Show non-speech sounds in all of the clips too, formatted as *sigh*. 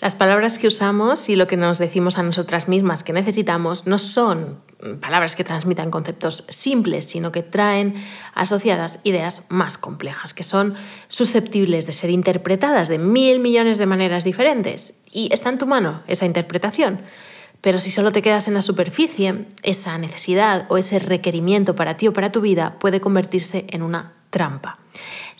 Las palabras que usamos y lo que nos decimos a nosotras mismas que necesitamos no son palabras que transmitan conceptos simples, sino que traen asociadas ideas más complejas, que son susceptibles de ser interpretadas de mil millones de maneras diferentes. Y está en tu mano esa interpretación. Pero si solo te quedas en la superficie, esa necesidad o ese requerimiento para ti o para tu vida puede convertirse en una trampa.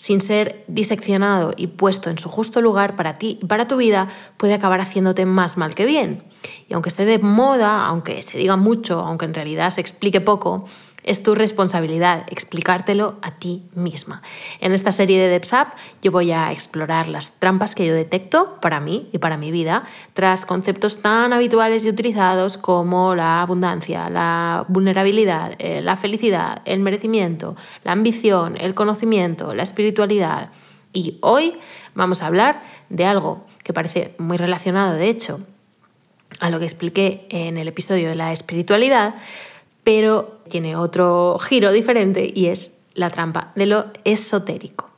Sin ser diseccionado y puesto en su justo lugar para ti y para tu vida, puede acabar haciéndote más mal que bien. Y aunque esté de moda, aunque se diga mucho, aunque en realidad se explique poco, es tu responsabilidad explicártelo a ti misma. En esta serie de DevSap yo voy a explorar las trampas que yo detecto para mí y para mi vida tras conceptos tan habituales y utilizados como la abundancia, la vulnerabilidad, eh, la felicidad, el merecimiento, la ambición, el conocimiento, la espiritualidad. Y hoy vamos a hablar de algo que parece muy relacionado, de hecho, a lo que expliqué en el episodio de la espiritualidad, pero tiene otro giro diferente y es la trampa de lo esotérico.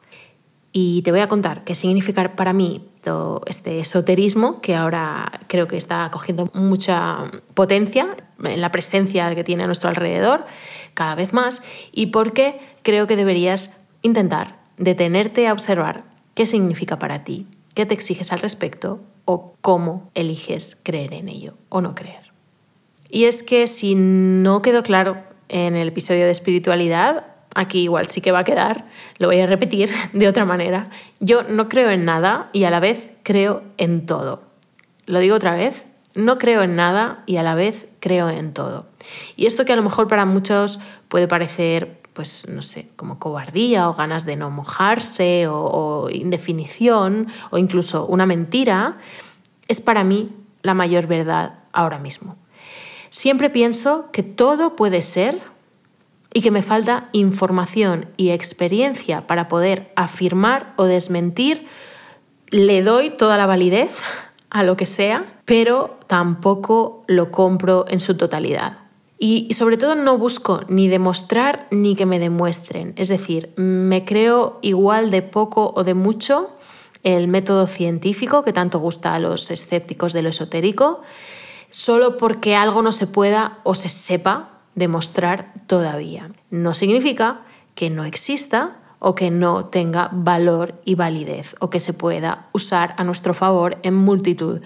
Y te voy a contar qué significa para mí todo este esoterismo que ahora creo que está cogiendo mucha potencia en la presencia que tiene a nuestro alrededor cada vez más y por qué creo que deberías intentar detenerte a observar qué significa para ti, qué te exiges al respecto o cómo eliges creer en ello o no creer. Y es que si no quedó claro en el episodio de espiritualidad, aquí igual sí que va a quedar, lo voy a repetir *laughs* de otra manera. Yo no creo en nada y a la vez creo en todo. Lo digo otra vez, no creo en nada y a la vez creo en todo. Y esto que a lo mejor para muchos puede parecer, pues no sé, como cobardía o ganas de no mojarse o, o indefinición o incluso una mentira, es para mí la mayor verdad ahora mismo. Siempre pienso que todo puede ser y que me falta información y experiencia para poder afirmar o desmentir. Le doy toda la validez a lo que sea, pero tampoco lo compro en su totalidad. Y sobre todo no busco ni demostrar ni que me demuestren. Es decir, me creo igual de poco o de mucho el método científico que tanto gusta a los escépticos de lo esotérico solo porque algo no se pueda o se sepa demostrar todavía. No significa que no exista o que no tenga valor y validez o que se pueda usar a nuestro favor en multitud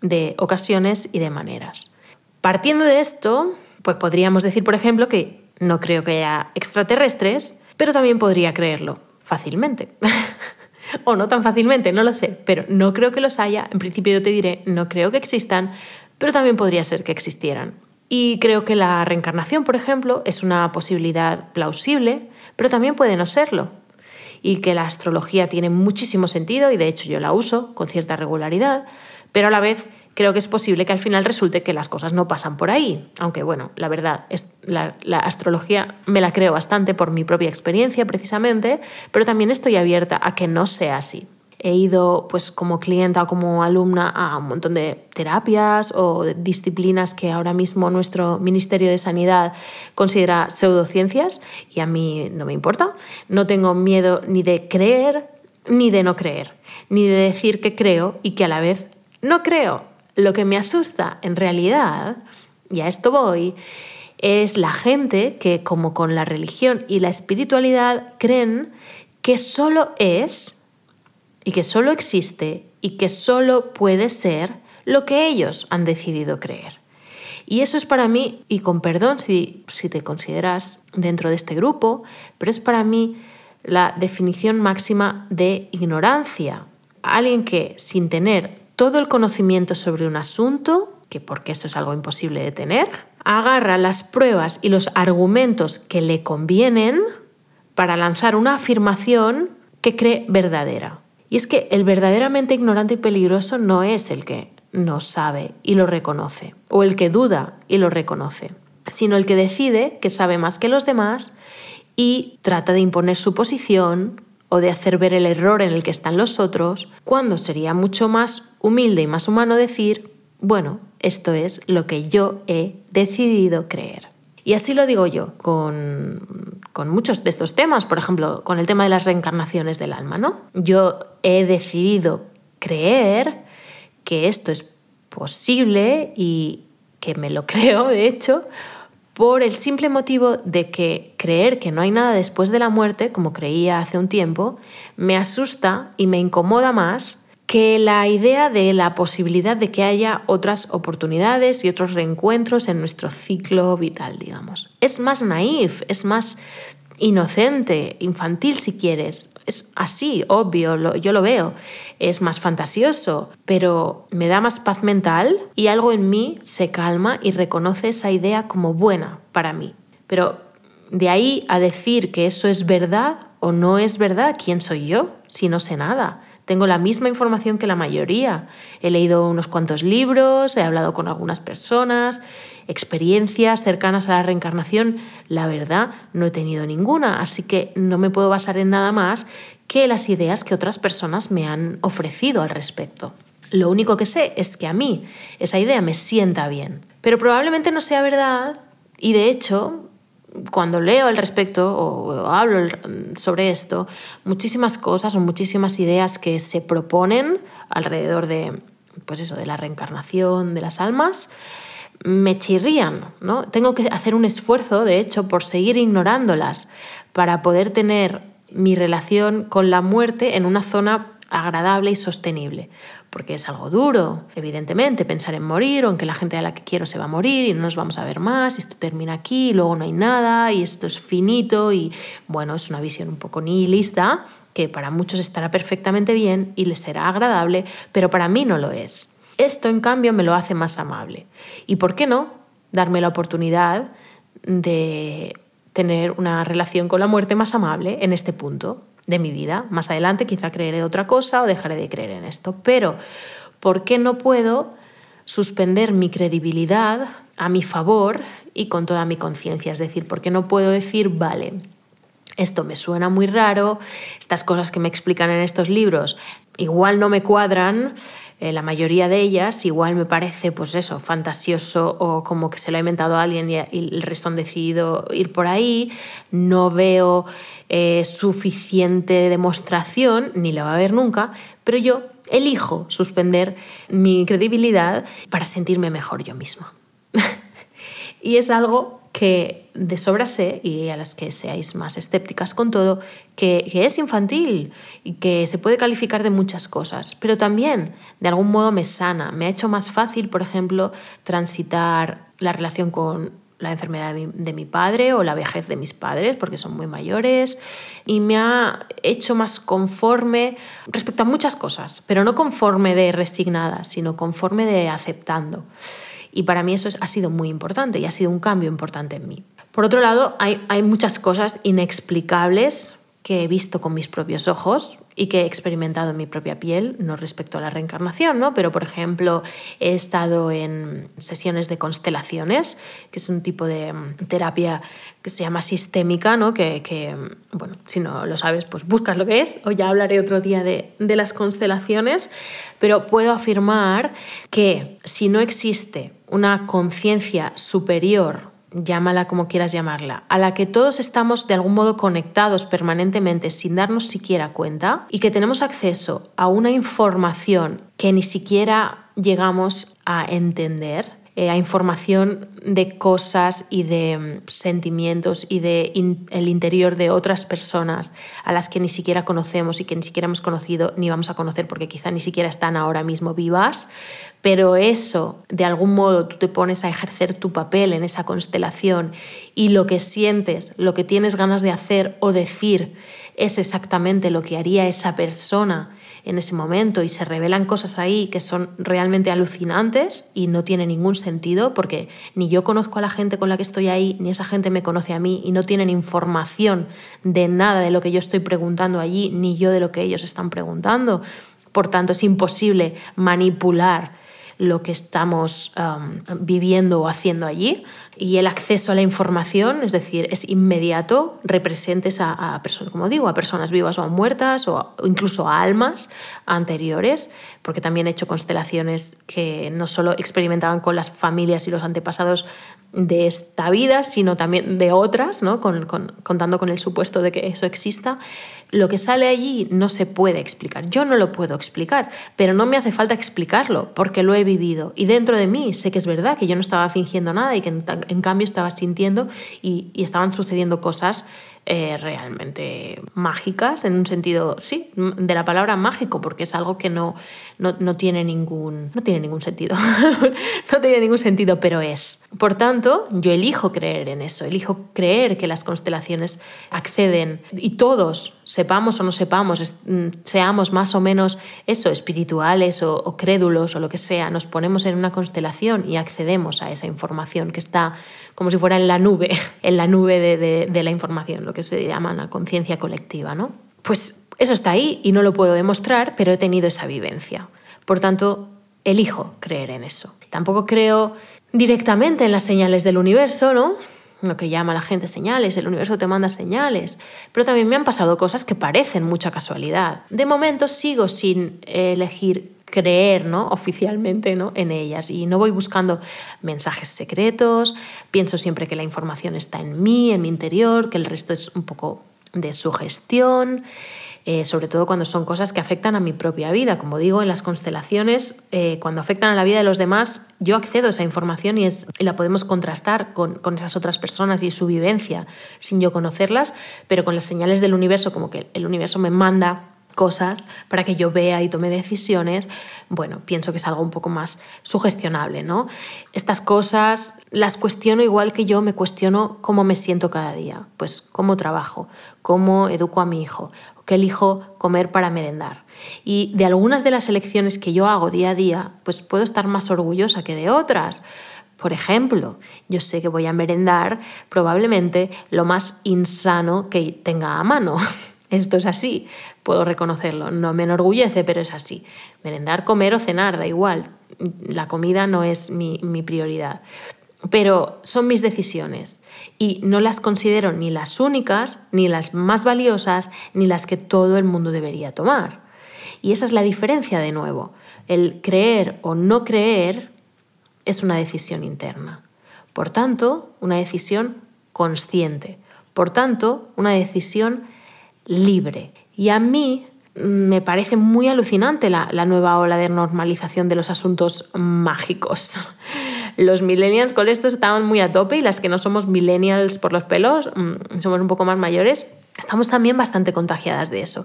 de ocasiones y de maneras. Partiendo de esto, pues podríamos decir, por ejemplo, que no creo que haya extraterrestres, pero también podría creerlo fácilmente. *laughs* o no tan fácilmente, no lo sé, pero no creo que los haya. En principio yo te diré, no creo que existan, pero también podría ser que existieran. Y creo que la reencarnación, por ejemplo, es una posibilidad plausible, pero también puede no serlo. Y que la astrología tiene muchísimo sentido y de hecho yo la uso con cierta regularidad, pero a la vez creo que es posible que al final resulte que las cosas no pasan por ahí. Aunque bueno, la verdad, es, la, la, astrología me la creo bastante por mi propia experiencia precisamente, pero también estoy abierta a que no sea así he ido pues como clienta o como alumna a un montón de terapias o disciplinas que ahora mismo nuestro Ministerio de Sanidad considera pseudociencias y a mí no me importa. No tengo miedo ni de creer ni de no creer, ni de decir que creo y que a la vez no creo. Lo que me asusta en realidad, y a esto voy, es la gente que como con la religión y la espiritualidad creen que solo es y que solo existe y que solo puede ser lo que ellos han decidido creer. Y eso es para mí, y con perdón si, si te consideras dentro de este grupo, pero es para mí la definición máxima de ignorancia. Alguien que sin tener todo el conocimiento sobre un asunto, que porque eso es algo imposible de tener, agarra las pruebas y los argumentos que le convienen para lanzar una afirmación que cree verdadera. Y es que el verdaderamente ignorante y peligroso no es el que no sabe y lo reconoce, o el que duda y lo reconoce, sino el que decide que sabe más que los demás y trata de imponer su posición o de hacer ver el error en el que están los otros, cuando sería mucho más humilde y más humano decir, bueno, esto es lo que yo he decidido creer. Y así lo digo yo con, muchos de estos temas, por ejemplo, con el tema de las reencarnaciones del alma, ¿no? Yo he decidido creer que esto es posible y que me lo *laughs* creo, de hecho, por el simple motivo de que creer que no hay nada después de la muerte, como creía hace un tiempo, me asusta y me incomoda más que la idea de la posibilidad de que haya otras oportunidades y otros reencuentros en nuestro ciclo vital, digamos. Es más naif, es más inocente, infantil si quieres. Es así, obvio, yo lo veo. Es más fantasioso, pero me da más paz mental y algo en mí se calma y reconoce esa idea como buena para mí. Pero de ahí a decir que eso es verdad o no es verdad, ¿quién soy yo si no sé nada? Tengo la misma información que la mayoría. He leído unos cuantos libros, he hablado con algunas personas, experiencias cercanas a la reencarnación. La verdad, no he tenido ninguna, así que no me puedo basar en nada más que las ideas que otras personas me han ofrecido al respecto. Lo único que sé es que a mí esa idea me sienta bien, pero probablemente no sea verdad y de hecho cuando leo al respecto o hablo sobre esto, muchísimas cosas o muchísimas ideas que se proponen alrededor de, pues eso, de la reencarnación de las almas, me chirrían, ¿no? Tengo que hacer un esfuerzo, de hecho, por seguir ignorándolas para poder tener mi relación con la muerte en una zona agradable y sostenible porque es algo duro, evidentemente, pensar en morir o en que la gente a la que quiero se va a morir y no nos vamos a ver más, esto termina aquí, y luego no hay nada y esto es finito y bueno, es una visión un poco nihilista que para muchos estará perfectamente bien y les será agradable, pero para mí no lo es. Esto, en cambio, me lo hace más amable. ¿Y por qué no darme la oportunidad de tener una relación con la muerte más amable en este punto? De mi vida. Más adelante quizá creeré otra cosa o dejaré de creer en esto. Pero, ¿por qué no puedo suspender mi credibilidad a mi favor y con toda mi conciencia? Es decir, ¿por qué no puedo decir, vale, esto me suena muy raro, estas cosas que me explican en estos libros igual no me cuadran, eh, la mayoría de ellas igual me parece, pues eso, fantasioso o como que se lo ha inventado alguien y, el resto han decidido ir por ahí, no veo eh, suficiente demostración, ni la va a haber nunca, pero yo elijo suspender mi credibilidad para sentirme mejor yo misma. *laughs* y es algo que de sobra sé, y a las que seáis más escépticas con todo, que, que, es infantil y que se puede calificar de muchas cosas, pero también de algún modo me sana, me ha hecho más fácil, por ejemplo, transitar la relación con la enfermedad de mi, padre o la vejez de mis padres, porque son muy mayores, y me ha hecho más conforme respecto a muchas cosas, pero no conforme de resignada, sino conforme de aceptando. Y para mí eso ha sido muy importante y ha sido un cambio importante en mí. Por otro lado, hay, hay muchas cosas inexplicables que he visto con mis propios ojos y que he experimentado en mi propia piel, no respecto a la reencarnación, ¿no? Pero, por ejemplo, he estado en sesiones de constelaciones, que es un tipo de mm, terapia que se llama sistémica, ¿no? Que, que bueno, si no lo sabes, pues buscas lo que es, o ya hablaré otro día de, de las constelaciones, pero puedo afirmar que si no existe una conciencia superior llámala como quieras llamarla, a la que todos estamos de algún modo conectados permanentemente sin darnos siquiera cuenta y que tenemos acceso a una información que ni siquiera llegamos a entender, eh, a información de cosas y de mm, sentimientos y de el interior de otras personas a las que ni siquiera conocemos y que ni siquiera hemos conocido ni vamos a conocer porque quizá ni siquiera están ahora mismo vivas, pero eso, de algún modo, tú te pones a ejercer tu papel en esa constelación y lo que sientes, lo que tienes ganas de hacer o decir es exactamente lo que haría esa persona en ese momento y se revelan cosas ahí que son realmente alucinantes y no tiene ningún sentido porque ni yo conozco a la gente con la que estoy ahí, ni esa gente me conoce a mí y no tienen información de nada de lo que yo estoy preguntando allí, ni yo de lo que ellos están preguntando. Por tanto, es imposible manipular lo que estamos viviendo o haciendo allí. Y el acceso a la información, es decir, es inmediato, representes a, personas, como digo, a personas vivas o muertas o, incluso a almas anteriores, porque también he hecho constelaciones que no solo experimentaban con las familias y los antepasados de esta vida, sino también de otras, ¿no? contando con el supuesto de que eso exista, lo que sale allí no se puede explicar. Yo no lo puedo explicar, pero no me hace falta explicarlo porque lo he vivido. Y dentro de mí sé que es verdad, que yo no estaba fingiendo nada y que en, cambio estaba sintiendo y, y estaban sucediendo cosas eh, realmente mágicas, en un sentido, sí, de la palabra mágico, porque es algo que no, no, tiene, ningún, no tiene ningún sentido. *laughs* no tiene ningún sentido, pero es. Por tanto, yo elijo creer en eso, elijo creer que las constelaciones acceden y todos, sepamos o no sepamos, mm, seamos más o menos eso, espirituales o crédulos o lo que sea, nos ponemos en una constelación y accedemos a esa información que está como si fuera en la nube, *laughs* en la nube de, la información, lo que se llama la conciencia colectiva, ¿no? Pues eso está ahí y no lo puedo demostrar, pero he tenido esa vivencia. Por tanto, elijo creer en eso. Tampoco creo directamente en las señales del universo, ¿no? Lo que llama la gente señales, el universo te manda señales, pero también me han pasado cosas que parecen mucha casualidad. De momento sigo sin elegir creer ¿no? oficialmente ¿no? en ellas y no voy buscando mensajes secretos, pienso siempre que la información está en mí, en mi interior, que el resto es un poco de sugestión. Eh, sobre todo cuando son cosas que afectan a mi propia vida. Como digo, en las constelaciones, eh, cuando afectan a la vida de los demás, yo accedo a esa información y, es, la podemos contrastar con, con, esas otras personas y su vivencia sin yo conocerlas, pero con las señales del universo, como que el universo me manda cosas para que yo vea y tome decisiones, bueno, pienso que es algo un poco más sugestionable, ¿no? Estas cosas las cuestiono igual que yo me cuestiono cómo me siento cada día, pues cómo trabajo, cómo educo a mi hijo, qué elijo comer para merendar. Y de algunas de las elecciones que yo hago día a día, pues puedo estar más orgullosa que de otras. Por ejemplo, yo sé que voy a merendar probablemente lo más insano que tenga a mano. *laughs* Esto es así, puedo reconocerlo. No me enorgullece, pero es así. Merendar, comer o cenar, da igual. La comida no es mi, prioridad. Pero son mis decisiones y no las considero ni las únicas, ni las más valiosas, ni las que todo el mundo debería tomar. Y esa es la diferencia de nuevo. El creer o no creer es una decisión interna. Por tanto, una decisión consciente. Por tanto, una decisión libre. Y a mí me parece muy alucinante la, nueva ola de normalización de los asuntos mágicos. *laughs* Los millennials con esto estaban muy a tope y las que no somos millennials por los pelos, mm, somos un poco más mayores, estamos también bastante contagiadas de eso.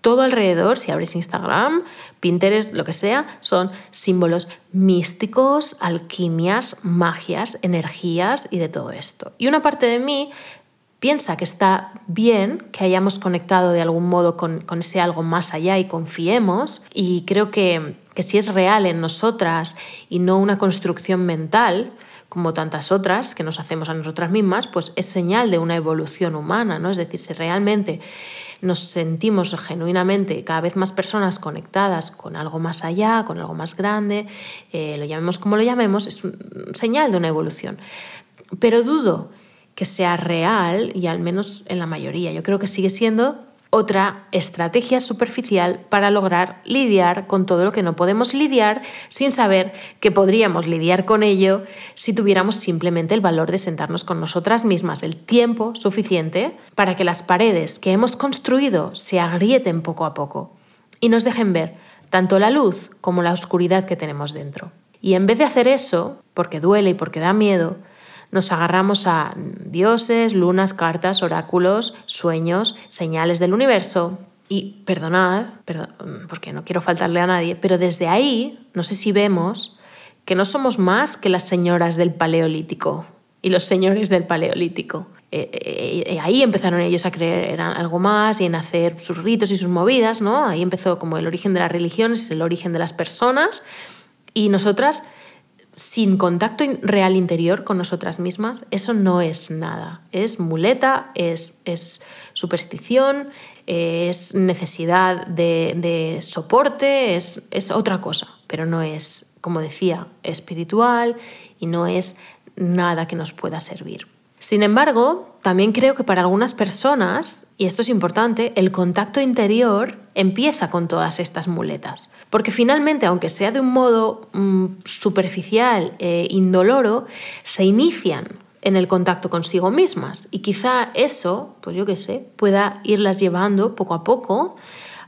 Todo alrededor, si abres Instagram, Pinterest, lo que sea, son símbolos místicos, alquimias, magias, energías y de todo esto. Y una parte de mí piensa que está bien que hayamos conectado de algún modo con, ese algo más allá y confiemos. Y creo que, si es real en nosotras y no una construcción mental, como tantas otras que nos hacemos a nosotras mismas, pues es señal de una evolución humana, ¿no? Es decir, si realmente nos sentimos genuinamente cada vez más personas conectadas con algo más allá, con algo más grande, eh, lo llamemos como lo llamemos, es señal de una evolución. Pero dudo que sea real, y al menos en la mayoría. Yo creo que sigue siendo otra estrategia superficial para lograr lidiar con todo lo que no podemos lidiar sin saber que podríamos lidiar con ello si tuviéramos simplemente el valor de sentarnos con nosotras mismas el tiempo suficiente para que las paredes que hemos construido se agrieten poco a poco y nos dejen ver tanto la luz como la oscuridad que tenemos dentro. Y en vez de hacer eso, porque duele y porque da miedo, nos agarramos a dioses, lunas, cartas, oráculos, sueños, señales del universo. Y perdonad, porque no quiero faltarle a nadie, pero desde ahí, no sé si vemos que no somos más que las señoras del Paleolítico y los señores del Paleolítico. Eh, eh, eh, ahí empezaron ellos a creer en algo más y en hacer sus ritos y sus movidas, ¿no? Ahí empezó como el origen de las religiones, el origen de las personas. Y nosotras sin contacto real interior con nosotras mismas, eso no es nada. Es muleta, es, es superstición, es necesidad de, soporte, es, es otra cosa, pero no es, como decía, espiritual y no es nada que nos pueda servir. Sin embargo, también creo que para algunas personas, y esto es importante, el contacto interior empieza con todas estas muletas. Porque finalmente, aunque sea de un modo mm, superficial e indoloro, se inician en el contacto consigo mismas. Y quizá eso, pues yo qué sé, pueda irlas llevando poco a poco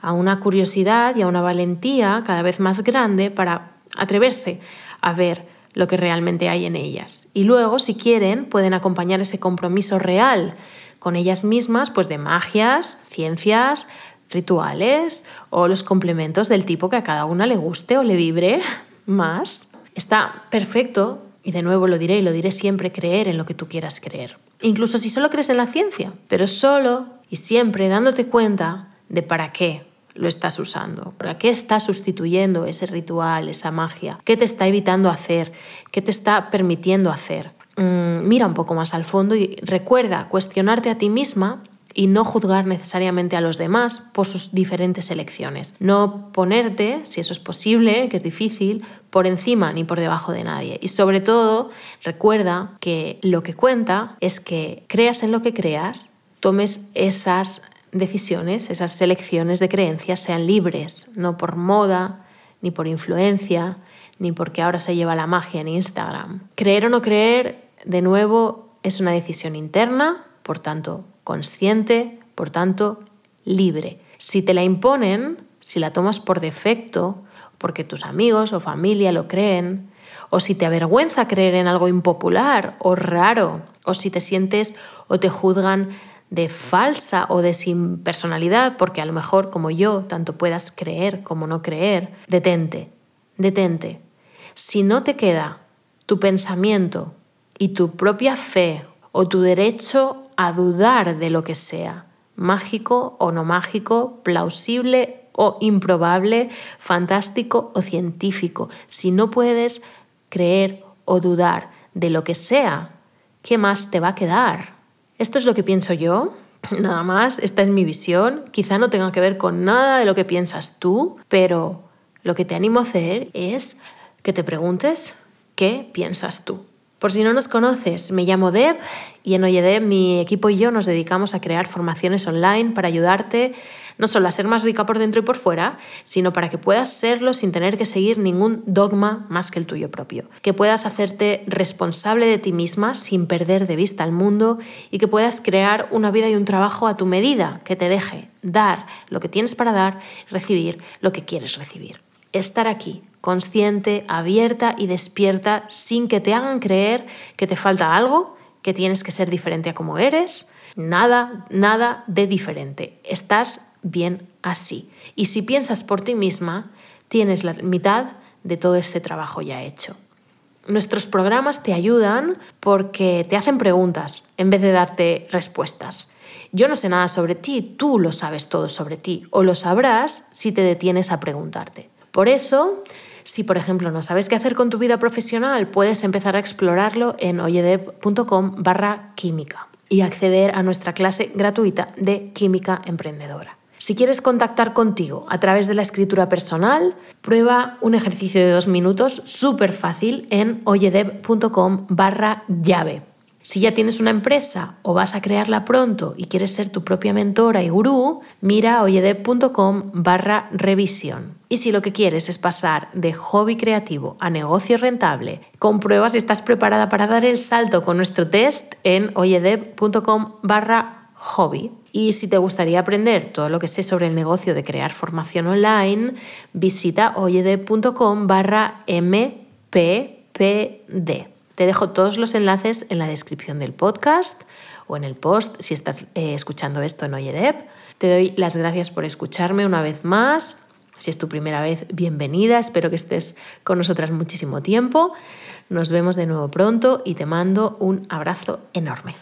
a una curiosidad y a una valentía cada vez más grande para atreverse a ver lo que realmente hay en ellas. Y luego, si quieren, pueden acompañar ese compromiso real con ellas mismas, pues de magias, ciencias, rituales o los complementos del tipo que a cada una le guste o le vibre *laughs* más. Está perfecto, y de nuevo lo diré y lo diré siempre, creer en lo que tú quieras creer. Incluso si solo crees en la ciencia, pero solo y siempre dándote cuenta de para qué lo estás usando? ¿Para qué estás sustituyendo ese ritual, esa magia? ¿Qué te está evitando hacer? ¿Qué te está permitiendo hacer? Mm, mira un poco más al fondo y recuerda cuestionarte a ti misma y no juzgar necesariamente a los demás por sus diferentes elecciones. No ponerte, si eso es posible, que es difícil, por encima ni por debajo de nadie. Y sobre todo, recuerda que lo que cuenta es que creas en lo que creas, tomes esas decisiones, esas selecciones de creencias sean libres, no por moda, ni por influencia, ni porque ahora se lleva la magia en Instagram. Creer o no creer, de nuevo, es una decisión interna, por tanto, consciente, por tanto, libre. Si te la imponen, si la tomas por defecto, porque tus amigos o familia lo creen, o si te avergüenza creer en algo impopular o raro, o si te sientes o te juzgan de falsa o de sin personalidad, porque a lo mejor como yo, tanto puedas creer como no creer, detente, detente. Si no te queda tu pensamiento y tu propia fe o tu derecho a dudar de lo que sea, mágico o no mágico, plausible o improbable, fantástico o científico, si no puedes creer o dudar de lo que sea, ¿qué más te va a quedar? Esto es lo que pienso yo, nada más, esta es mi visión. Quizá no tenga que ver con nada de lo que piensas tú, pero lo que te animo a hacer es que te preguntes qué piensas tú. Por si no nos conoces, me llamo Deb y en OyeDeb mi equipo y yo nos dedicamos a crear formaciones online para ayudarte no solo a ser más rica por dentro y por fuera, sino para que puedas serlo sin tener que seguir ningún dogma más que el tuyo propio. Que puedas hacerte responsable de ti misma sin perder de vista al mundo y que puedas crear una vida y un trabajo a tu medida que te deje dar lo que tienes para dar, recibir lo que quieres recibir. Estar aquí, consciente, abierta y despierta sin que te hagan creer que te falta algo, que tienes que ser diferente a como eres. Nada, nada de diferente. Estás bien así. Y si piensas por ti misma, tienes la mitad de todo este trabajo ya hecho. Nuestros programas te ayudan porque te hacen preguntas en vez de darte respuestas. Yo no sé nada sobre ti, tú lo sabes todo sobre ti, o lo sabrás si te detienes a preguntarte. Por eso, si por ejemplo no sabes qué hacer con tu vida profesional, puedes empezar a explorarlo en oyedep.com barra química y acceder a nuestra clase gratuita de química emprendedora. Si quieres contactar contigo a través de la escritura personal, prueba un ejercicio de dos minutos súper fácil en oyedev.com barra llave. Si ya tienes una empresa o vas a crearla pronto y quieres ser tu propia mentora y gurú, mira oyedev.com barra revisión. Y si lo que quieres es pasar de hobby creativo a negocio rentable, comprueba si estás preparada para dar el salto con nuestro test en oyedev.com barra hobby. Y si te gustaría aprender todo lo que sé sobre el negocio de crear formación online, visita oyede.com barra mppd. Te dejo todos los enlaces en la descripción del podcast o en el post si estás eh, escuchando esto en Oyedep. Te doy las gracias por escucharme una vez más. Si es tu primera vez, bienvenida. Espero que estés con nosotras muchísimo tiempo. Nos vemos de nuevo pronto y te mando un abrazo enorme.